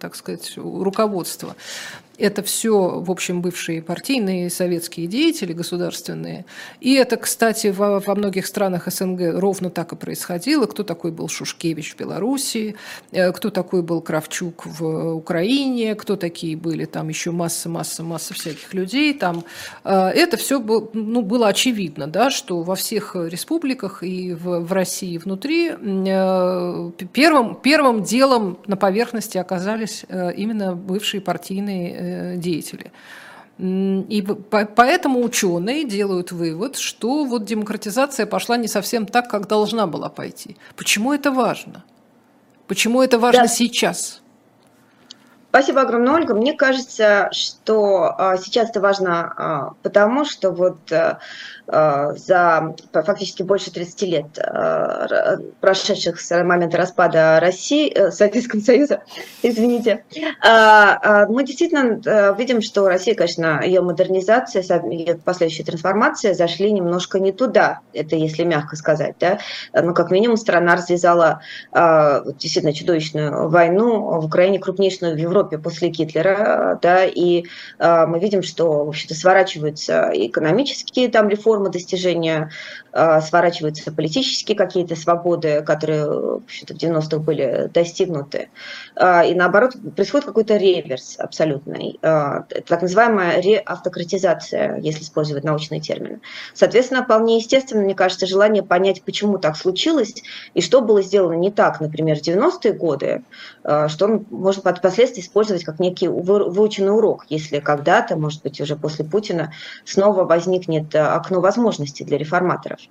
так сказать, руководства, это все, в общем, бывшие партийные советские деятели государственные. И это, кстати, во, во многих странах СНГ ровно так и происходило. Кто такой был Шушкевич в Белоруссии, э, кто такой был Кравчук в Украине, кто такие были там еще масса, масса, масса всяких людей. Там. Э, это все было, ну, было очевидно, да, что во всех республиках и в, в России внутри э, первым, первым делом на поверхности оказались именно бывшие партийные деятели. И поэтому ученые делают вывод, что вот демократизация пошла не совсем так, как должна была пойти. Почему это важно? Почему это важно да. сейчас? Спасибо огромное, Ольга. Мне кажется, что а, сейчас это важно, а, потому что вот а, за фактически больше 30 лет, прошедших с момента распада России, э, Советского Союза, извините, мы действительно видим, что Россия, конечно, ее модернизация, ее последующая трансформация зашли немножко не туда, это если мягко сказать, да, ну, как минимум, страна развязала действительно чудовищную войну в Украине, крупнейшую в Европе, Европе после Гитлера, да, и э, мы видим, что, в общем-то, сворачиваются экономические там реформы, достижения, сворачиваются политические какие-то свободы, которые, в общем-то, в 90-х были достигнуты, э, и наоборот, происходит какой-то реверс абсолютный, э, так называемая реавтократизация, если использовать научные термины. Соответственно, вполне естественно, мне кажется, желание понять, почему так случилось, и что было сделано не так, например, в 90-е годы, что можно впоследствии использовать как некий выученный урок, если когда-то, может быть, уже после Путина снова возникнет окно возможностей для реформаторов.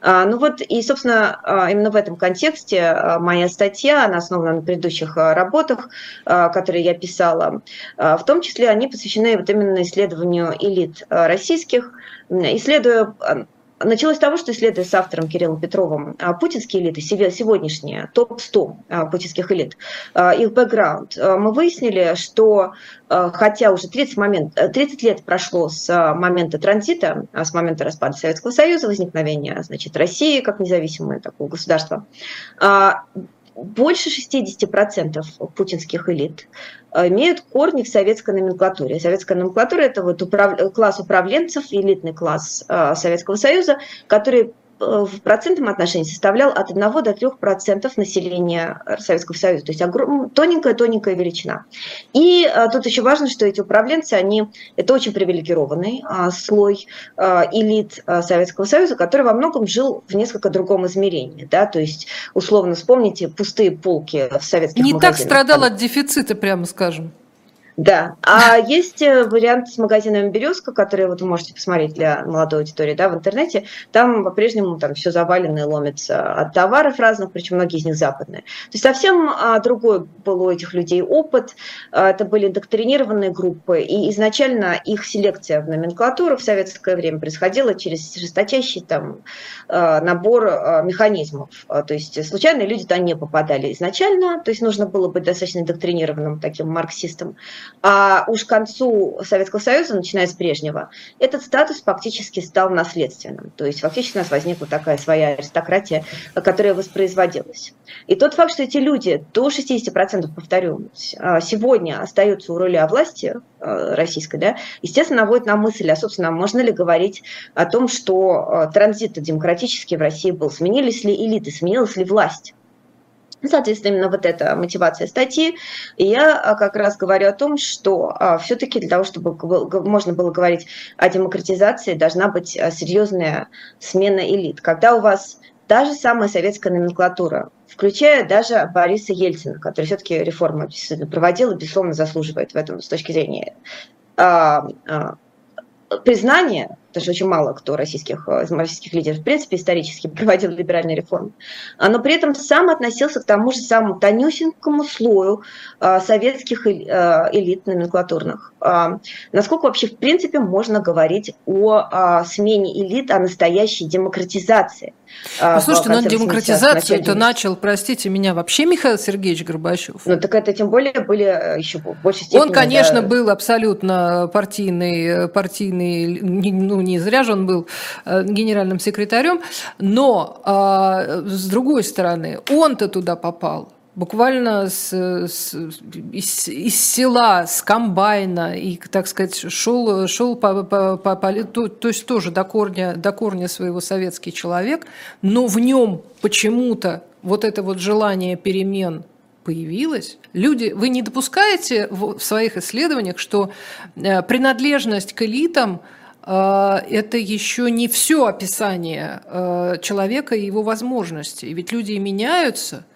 А, ну вот, и, собственно, а, именно в этом контексте а, моя статья, она основана на предыдущих работах, которые я писала, в том числе они посвящены вот именно исследованию элит российских, исследуя Началось с того, что исследуя с автором Кириллом Петровым а, путинские элиты, сегодняшние топ-100 а, путинских элит, а, их бэкграунд, мы выяснили, что хотя уже 30, момент, 30 лет прошло с момента транзита, с момента распада Советского Союза, возникновения значит, России как независимого такого государства, больше 60% путинских элит э, имеют корни в советской номенклатуре. Советская номенклатура – это вот управ... класс управленцев, элитный класс э, Советского Союза, который Э, в процентном отношении составлял от 1 до 3 процентов населения Советского Союза, то есть тоненькая-тоненькая величина. И а, тут еще важно, что эти управленцы, они, это очень привилегированный а, слой а, элит Советского Союза, который во многом жил в несколько другом измерении, да, то есть условно вспомните пустые полки в советских Не магазинах. так страдал от дефицита, прямо скажем. Да, а есть э, вариант с магазином «Березка», который вот вы можете посмотреть для молодой аудитории да, в интернете. Там по-прежнему там все завалено и ломится от товаров разных, причем многие из них западные. То есть совсем а, другой был у этих людей опыт. А, это были доктринированные группы, и изначально их селекция в номенклатуру в советское время происходила через жесточайший там а, набор механизмов. То есть случайные люди туда не попадали изначально, то есть нужно было быть достаточно доктринированным таким марксистом. А уж к концу Советского Союза, начиная с прежнего, этот статус фактически стал наследственным. То есть фактически у нас возникла такая своя аристократия, которая воспроизводилась. И тот факт, что эти люди до 60%, повторю, а, сегодня остаются у руля власти а, российской, да, естественно, наводит на мысль, а, собственно, можно ли говорить о том, что транзит демократический в России был, сменились ли элиты, сменилась ли власть. Соответственно, именно вот эта мотивация статьи. И я а, как раз говорю о том, что а, все-таки для того, чтобы можно было говорить о демократизации, должна быть а, серьезная смена элит. Когда у вас та же самая советская номенклатура, включая даже Бориса Ельцина, который все-таки реформу проводил и, безусловно, заслуживает в этом с точки зрения признания, потому что очень мало кто российских, э, российских лидеров, в принципе, исторически проводил либеральные реформы, а, но при этом сам относился к тому же самому тонюсенькому слою а, советских э, элит номенклатурных. А, насколько вообще, в принципе, можно говорить о смене элит, о настоящей демократизации? Послушайте, но демократизацию это начал, простите меня, вообще Михаил Сергеевич Горбачев. Ну так это тем более были э, еще больше степени. Он, конечно, да... был абсолютно партийный, партийный, ну не зря же он был э, генеральным секретарем, но а, с другой стороны, он-то туда попал буквально с, с, из, из села, с комбайна, и, так сказать, шел, шел по, по, по, по то, то есть тоже до корня, до корня своего советский человек, но в нем почему-то вот это вот желание перемен появилось. Люди, вы не допускаете в своих исследованиях, что э, принадлежность к элитам э, это еще не все описание э, человека и его возможностей. Ведь люди меняются –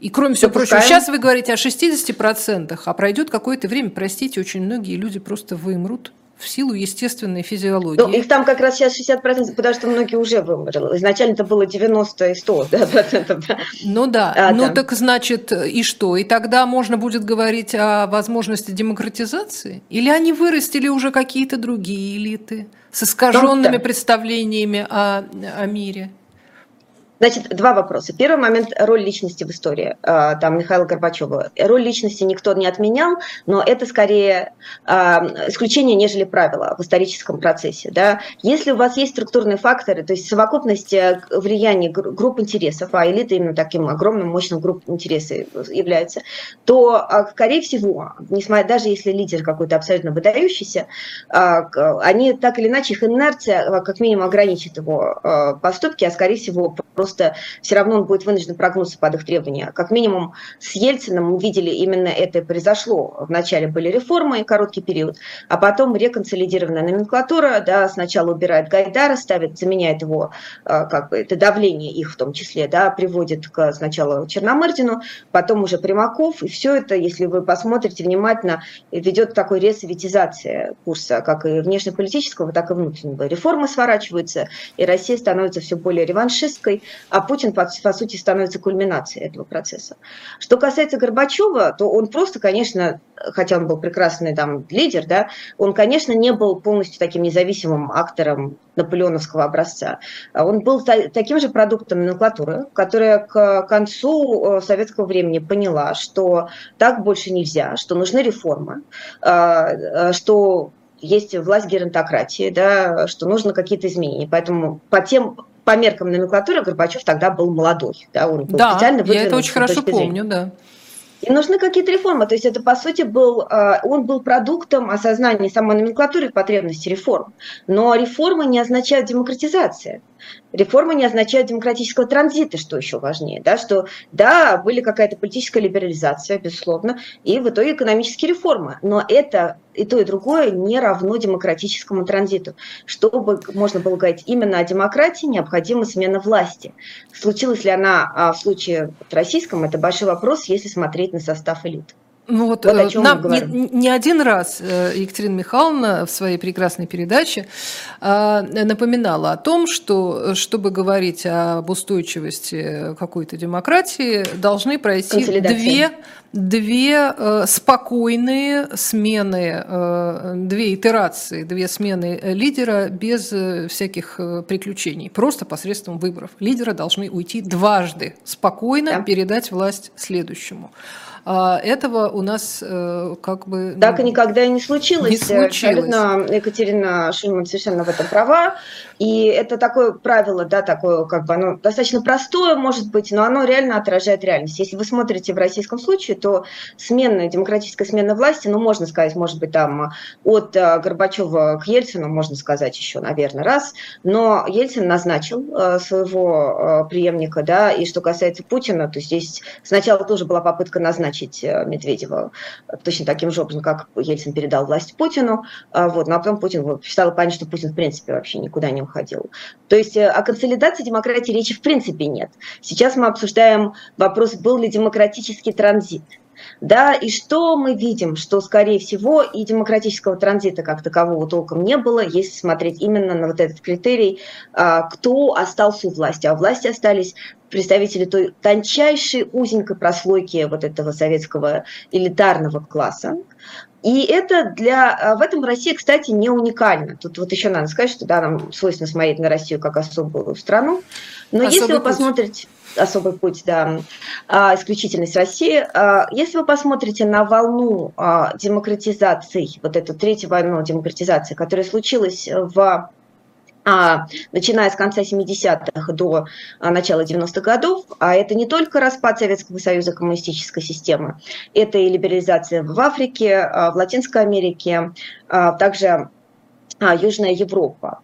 и кроме всего прочего, сейчас вы говорите о 60%, а пройдет какое-то время, простите, очень многие люди просто вымрут в силу естественной физиологии. Ну, их там как раз сейчас 60%, потому что многие уже вымерли. Изначально это было 90 и 100 да, процентов. Ну да, а, ну да. так значит и что? И тогда можно будет говорить о возможности демократизации? Или они вырастили уже какие-то другие элиты с искаженными представлениями о, о мире? Значит, два вопроса. Первый момент – роль личности в истории. А, там Михаила Горбачева. Роль личности никто не отменял, но это скорее а, исключение, нежели правило в историческом процессе. Да? Если у вас есть структурные факторы, то есть совокупность э, влияния групп интересов, а элита именно таким огромным, мощным группой интересов является, то, скорее всего, несмотря, даже если лидер какой-то абсолютно выдающийся, они так или иначе, их инерция как минимум ограничит его поступки, а скорее всего просто просто все равно он будет вынужден прогнуться под их требования. Как минимум с Ельцином мы видели именно это и произошло. Вначале были реформы, короткий период, а потом реконсолидированная номенклатура, да, сначала убирает Гайдара, ставит, заменяет его, а, как бы, это давление их в том числе, да, приводит к сначала Черномырдину, потом уже Примаков, и все это, если вы посмотрите внимательно, ведет к такой ресоветизации курса, как и внешнеполитического, так и внутреннего. Реформы сворачиваются, и Россия становится все более реваншистской, а Путин, по, по сути, становится кульминацией этого процесса. Что касается Горбачева, то он просто, конечно, хотя он был прекрасный там лидер, да, он, конечно, не был полностью таким независимым актором наполеоновского образца. Он был та, таким же продуктом номенклатуры, которая к концу э, советского времени поняла, что так больше нельзя, что нужны реформы, а, а, что есть власть геронтократии, да, что нужно какие-то изменения. Поэтому по тем по меркам номенклатуры Горбачев тогда был молодой. Да, он был да специально я это очень хорошо помню, да. И нужны какие-то реформы. То есть это, по сути, был, а, он был продуктом осознания самой номенклатуры и потребности реформ. Но реформы не означают демократизация. Реформа не означает демократического транзита, что еще важнее, да, что да, были какая-то политическая либерализация, безусловно, и в итоге экономические реформы, но это и то, и другое не равно демократическому транзиту. Чтобы можно было говорить именно о демократии, необходима смена власти. Случилась ли она а, в случае российском, это большой вопрос, если смотреть на состав элит. Ну вот, вот э, нам не, не один раз э, Екатерина Михайловна в своей прекрасной передаче э, напоминала о том, что чтобы говорить об устойчивости какой-то демократии, должны пройти две, две спокойные смены, две итерации, две смены лидера без всяких приключений, просто посредством выборов. Лидеры должны уйти дважды, спокойно да. передать власть следующему. А этого у нас э, как бы... Ну, так и никогда и не случилось. Не случилось. Абсолютно Екатерина Шульман совершенно в этом права. И это такое правило, да, такое, как бы оно достаточно простое, может быть, но оно реально отражает реальность. Если вы смотрите в российском случае, то смена, демократическая смена власти, ну, можно сказать, может быть, там от э, Горбачева к Ельцину, можно сказать еще, наверное, раз, но Ельцин назначил э, своего преемника, да, и что касается Путина, то здесь сначала тоже была попытка назначить э, Медведева точно таким же образом, как Ельцин передал власть Путину. А вот, ну а потом Путин вот, стало понятно, что Путин в принципе вообще никуда не уходил. То есть э, о консолидации демократии речи в принципе нет. Сейчас мы обсуждаем вопрос, был ли демократический транзит. Да, и что мы видим, что, скорее всего, и демократического транзита как такового толком не было, если смотреть именно на вот этот критерий, а, кто остался у власти. А у власти остались представители той тончайшей узенькой прослойки вот этого советского элитарного класса, и это для... А, в этом Россия, кстати, не уникальна. Тут вот еще надо сказать, что да, нам свойственно смотреть на Россию как особую страну. Но Особый если вы путь. посмотрите особый путь, да, а, исключительность России. А, если вы посмотрите на волну демократизации, вот эту третью волну демократизации, которая случилась в начиная с конца 70-х до а, начала 90-х годов, а это не только распад Советского Союза коммунистической системы, это и либерализация в Африке, а, в Латинской Америке, а, также а, Южная Европа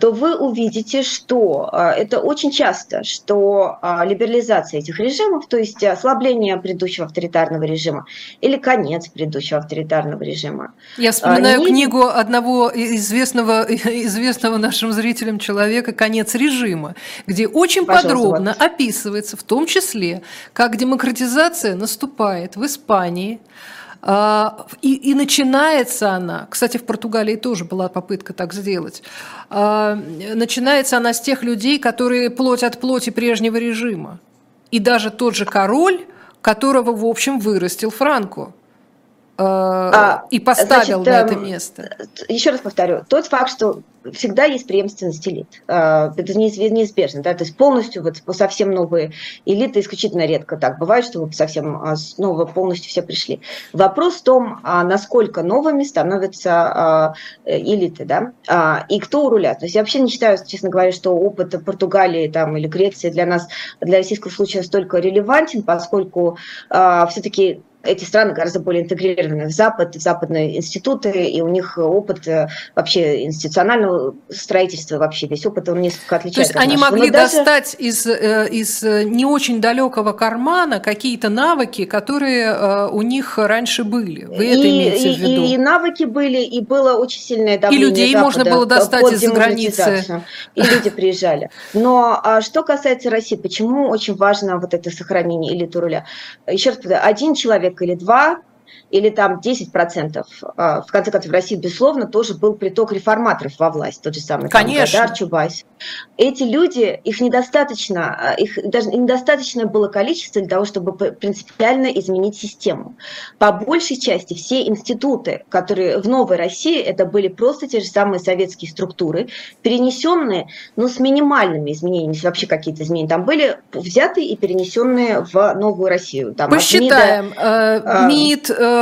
то вы увидите, что а, это очень часто, что а, либерализация этих режимов, то есть ослабление предыдущего авторитарного режима или конец предыдущего авторитарного режима. Я вспоминаю не... книгу одного известного, известного нашим зрителям человека «Конец режима», где очень Пожалуйста, подробно вот. описывается в том числе, как демократизация наступает в Испании, а, и, и начинается она, кстати, в Португалии тоже была попытка так сделать, а, начинается она с тех людей, которые плоть от плоти прежнего режима. И даже тот же король, которого, в общем, вырастил Франко а, и поставил значит, на это эм, место. Еще раз повторю, тот факт, что всегда есть преемственность элит. А, это неизбежно. Да? То есть полностью вот совсем новые элиты исключительно редко так бывает, что вот совсем а, снова полностью все пришли. Вопрос в том, а, насколько новыми становятся элиты, да, и кто у руля. То есть я вообще не считаю, честно говоря, что опыт Португалии там, или Греции для нас, для российского случая столько релевантен, поскольку все-таки эти страны гораздо более интегрированы в Запад, в западные институты, и у них опыт э, вообще институционального строительства, вообще весь опыт, он несколько отличается. То есть они нашего. могли даже... достать из, э, из э, не очень далекого кармана какие-то навыки, которые у них раньше были. Вы это и, имеете в виду? И, и навыки были, и было очень сильное давление И людей Запада можно было достать из-за границы. И люди приезжали. Но а что касается России, почему очень важно вот это сохранение элиты руля? Еще раз повторяю, один человек человек или два или там 10%. А, в конце концов, в России, безусловно, тоже был приток реформаторов во власть, тот же самый Конечно. Там, Гадар, Чубайс. Эти люди, их недостаточно, а, их даже недостаточное было количество для того, чтобы принципиально изменить систему. По большей части все институты, которые в Новой России, это были просто те же самые советские структуры, перенесенные, но с минимальными изменениями, если вообще какие-то изменения там были, взяты и перенесенные в Новую Россию. Там, Посчитаем. МИДа, э, МИД, э,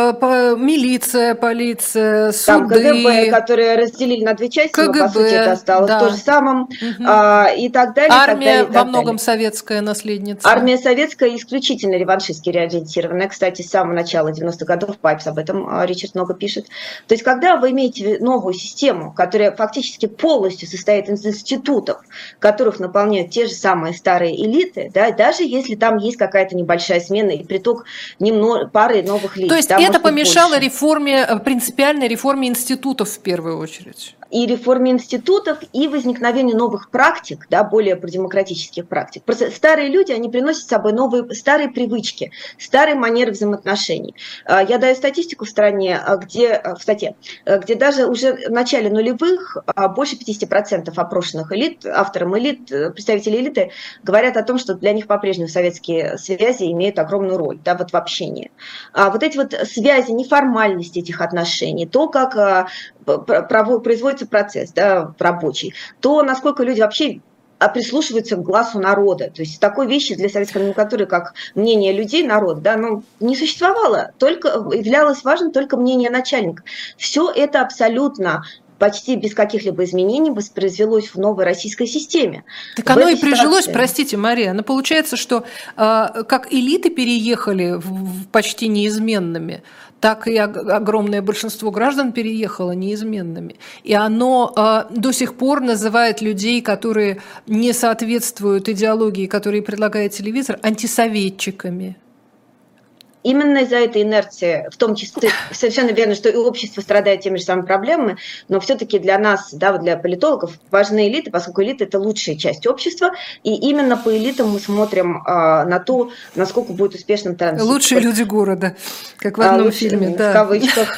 милиция, полиция, суды. Там КГБ, которые разделили на две части, КГБ, но, по сути, это осталось да. то же самое, угу. а, и так далее. Армия так далее, во так многом далее. советская наследница. Армия советская исключительно реваншистски реориентированная. Кстати, с самого начала 90-х годов Пайпс об этом а, Ричард много пишет. То есть, когда вы имеете новую систему, которая фактически полностью состоит из институтов, которых наполняют те же самые старые элиты, да, даже если там есть какая-то небольшая смена и приток немного, пары новых лиц. То есть да, это помешало больше. реформе, э, принципиальной реформе институтов в первую очередь? И реформе институтов, и возникновению новых практик, да, более продемократических практик. Просто старые люди, они приносят с собой новые, старые привычки, старые манеры взаимоотношений. А, я даю статистику в стране, а, где, а, в статье, где даже уже в начале нулевых больше 50% опрошенных элит, авторам элит, представителей элиты, говорят о том, что для них по-прежнему советские связи имеют огромную роль да, вот в общении. А вот эти вот связи, неформальность этих отношений, то, как производится процесс да, рабочий, то, насколько люди вообще а прислушиваются к глазу народа. То есть такой вещи для советской номенклатуры, как мнение людей, народ, да, ну, не существовало, только являлось важным только мнение начальника. Все это абсолютно почти без каких-либо изменений воспроизвелось в новой российской системе. Так в оно и прижилось, простите, Мария, но получается, что э, как элиты переехали в, в почти неизменными, так и огромное большинство граждан переехало неизменными. И оно э, до сих пор называет людей, которые не соответствуют идеологии, которые предлагает телевизор, антисоветчиками. Именно из-за этой инерции, в том числе, совершенно верно, что и общество страдает теми же самыми проблемами, но все-таки для нас, да, для политологов важны элиты, поскольку элиты – это лучшая часть общества, и именно по элитам мы смотрим а, на то, насколько будет успешным транзит. Лучшие люди города, как в одном а, лучшие, фильме, да. В кавычках.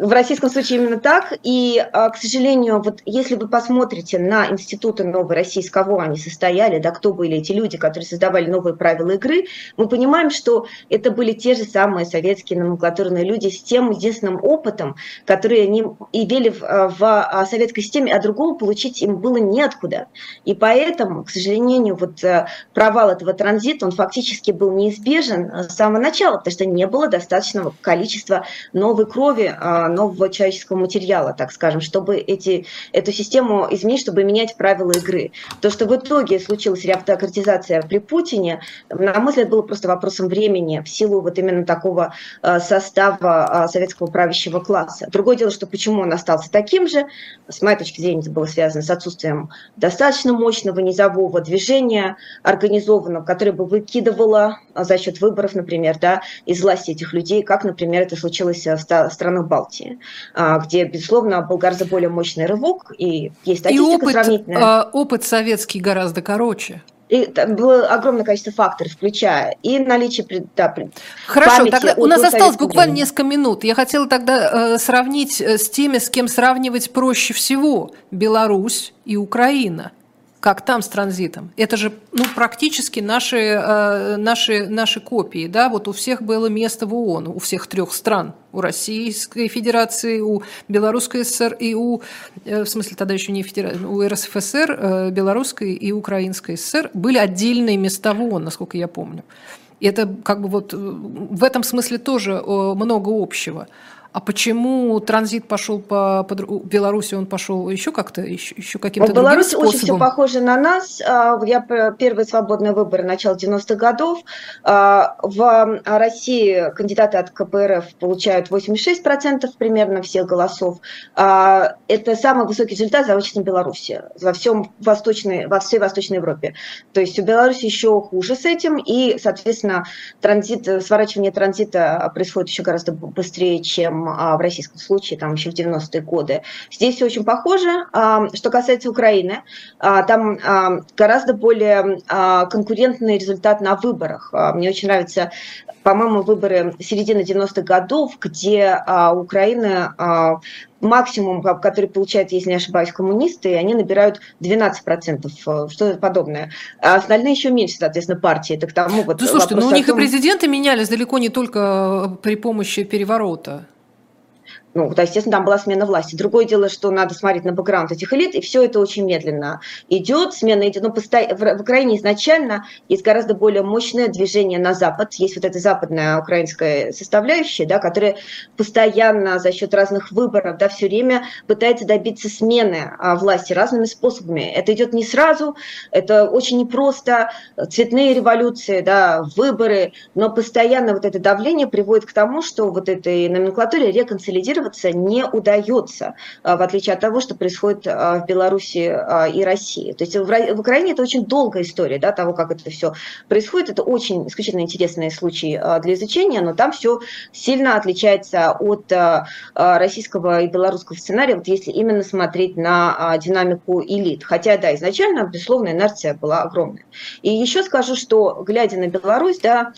В российском случае именно так, и, а, к сожалению, вот если вы посмотрите на институты новой России, с кого они состояли, да, кто были эти люди, которые создавали новые правила игры, мы понимаем, что это были те же самые советские номенклатурные люди с тем единственным опытом, который они имели в, э, в а, советской системе, а другого получить им было неоткуда. И поэтому, к сожалению, вот э, провал этого транзита, он фактически был неизбежен с самого начала, потому что не было достаточного количества новой крови, а, нового человеческого материала, так скажем, чтобы эти, эту систему изменить, чтобы менять правила игры. То, что в итоге случилась реавтократизация при Путине, на мой взгляд, было просто вопросом времени в силу вот именно такого э, состава э, советского правящего класса. Другое дело, что почему он остался таким же, с моей точки зрения, это было связано с отсутствием достаточно мощного низового движения, организованного, которое бы выкидывало э, за счет выборов, например, да, из власти этих людей, как, например, это случилось в странах Балтии, где, безусловно, был гораздо более мощный рывок, и есть статистика и опыт, сравнительная. опыт советский гораздо короче. И там было огромное количество факторов, включая и наличие да, Хорошо, тогда у нас осталось буквально времени. несколько минут. Я хотела тогда э, сравнить э, с теми, с кем сравнивать проще всего Беларусь и Украина как там с транзитом. Это же ну, практически наши, э, наши, наши копии. Да? Вот у всех было место в ООН, у всех трех стран. У Российской Федерации, у Белорусской ССР и у, э, в смысле тогда еще не Федерации, у РСФСР, э, Белорусской и Украинской ССР были отдельные места в ООН, насколько я помню. И это как бы вот в этом смысле тоже э, много общего. А почему транзит пошел по, по Беларуси, он пошел еще как-то, еще, еще каким-то другим Беларусь способом? очень все похоже на нас. А, я первые свободные выборы начала 90-х годов. А, в России кандидаты от КПРФ получают 86% примерно всех голосов. А, это самый высокий результат за очень Беларуси во, всем восточной, во всей Восточной Европе. То есть у Беларуси еще хуже с этим, и, соответственно, транзит, сворачивание транзита происходит еще гораздо быстрее, чем а, в российском случае, там еще в 90-е годы. Здесь все очень похоже. А, что касается Украины, а, там гораздо более конкурентный результат на выборах. Мне очень нравится, по-моему, выборы середины 90-х годов, где Украина максимум, который получают, если не ошибаюсь, коммунисты, они набирают 12%, э, что-то подобное. А остальные еще меньше, соответственно, партии. Это к тому вот да, слушайте, ну у них том... и президенты менялись далеко не только э, при помощи переворота. Ну, да, естественно, там была смена власти. Другое дело, что надо смотреть на бэкграунд этих элит, и все это очень медленно идет, смена идет. Посто... в Украине изначально есть гораздо более мощное движение на Запад. Есть вот эта западная украинская составляющая, да, которая постоянно за счет разных выборов да, все время пытается добиться смены а, власти разными способами. Это идет не сразу, это очень непросто, цветные революции, да, выборы, но постоянно вот это давление приводит к тому, что вот этой номенклатуре реконсолидировать ассимилироваться не удается, в отличие от того, что происходит в Беларуси и России. То есть в Украине это очень долгая история да, того, как это все происходит. Это очень исключительно интересный случай для изучения, но там все сильно отличается от российского и белорусского сценария, вот если именно смотреть на динамику элит. Хотя, да, изначально, безусловно, инерция была огромная. И еще скажу, что, глядя на Беларусь, да,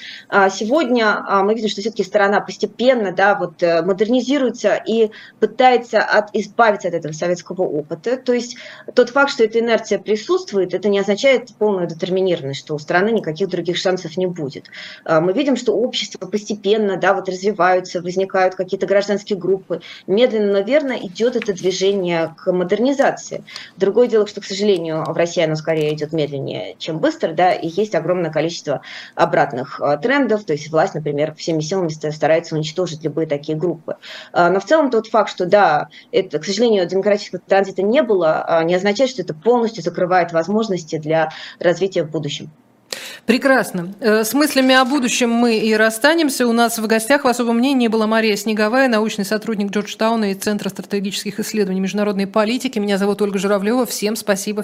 сегодня мы видим, что все-таки страна постепенно да, вот, э, модернизируется и пытается от, избавиться от этого советского опыта. То есть тот факт, что эта инерция присутствует, это не означает полную детерминированность, что у страны никаких других шансов не будет. А, мы видим, что общество постепенно да, вот развиваются, возникают какие-то гражданские группы. Медленно, но верно идет это движение к модернизации. Другое дело, что, к сожалению, в России оно скорее идет медленнее, чем быстро, да, и есть огромное количество обратных а, трендов, то есть власть, например, всеми силами старается уничтожить любые такие группы. А, но в целом тот факт, что да, это, к сожалению, демократического транзита не было, а, не означает, что это полностью закрывает возможности для развития в будущем. Прекрасно. Э, с мыслями о будущем мы и расстанемся. У нас в гостях в особом мнении была Мария Снеговая, научный сотрудник Джорджтауна и Центра стратегических исследований международной политики. Меня зовут Ольга Журавлева. Всем спасибо.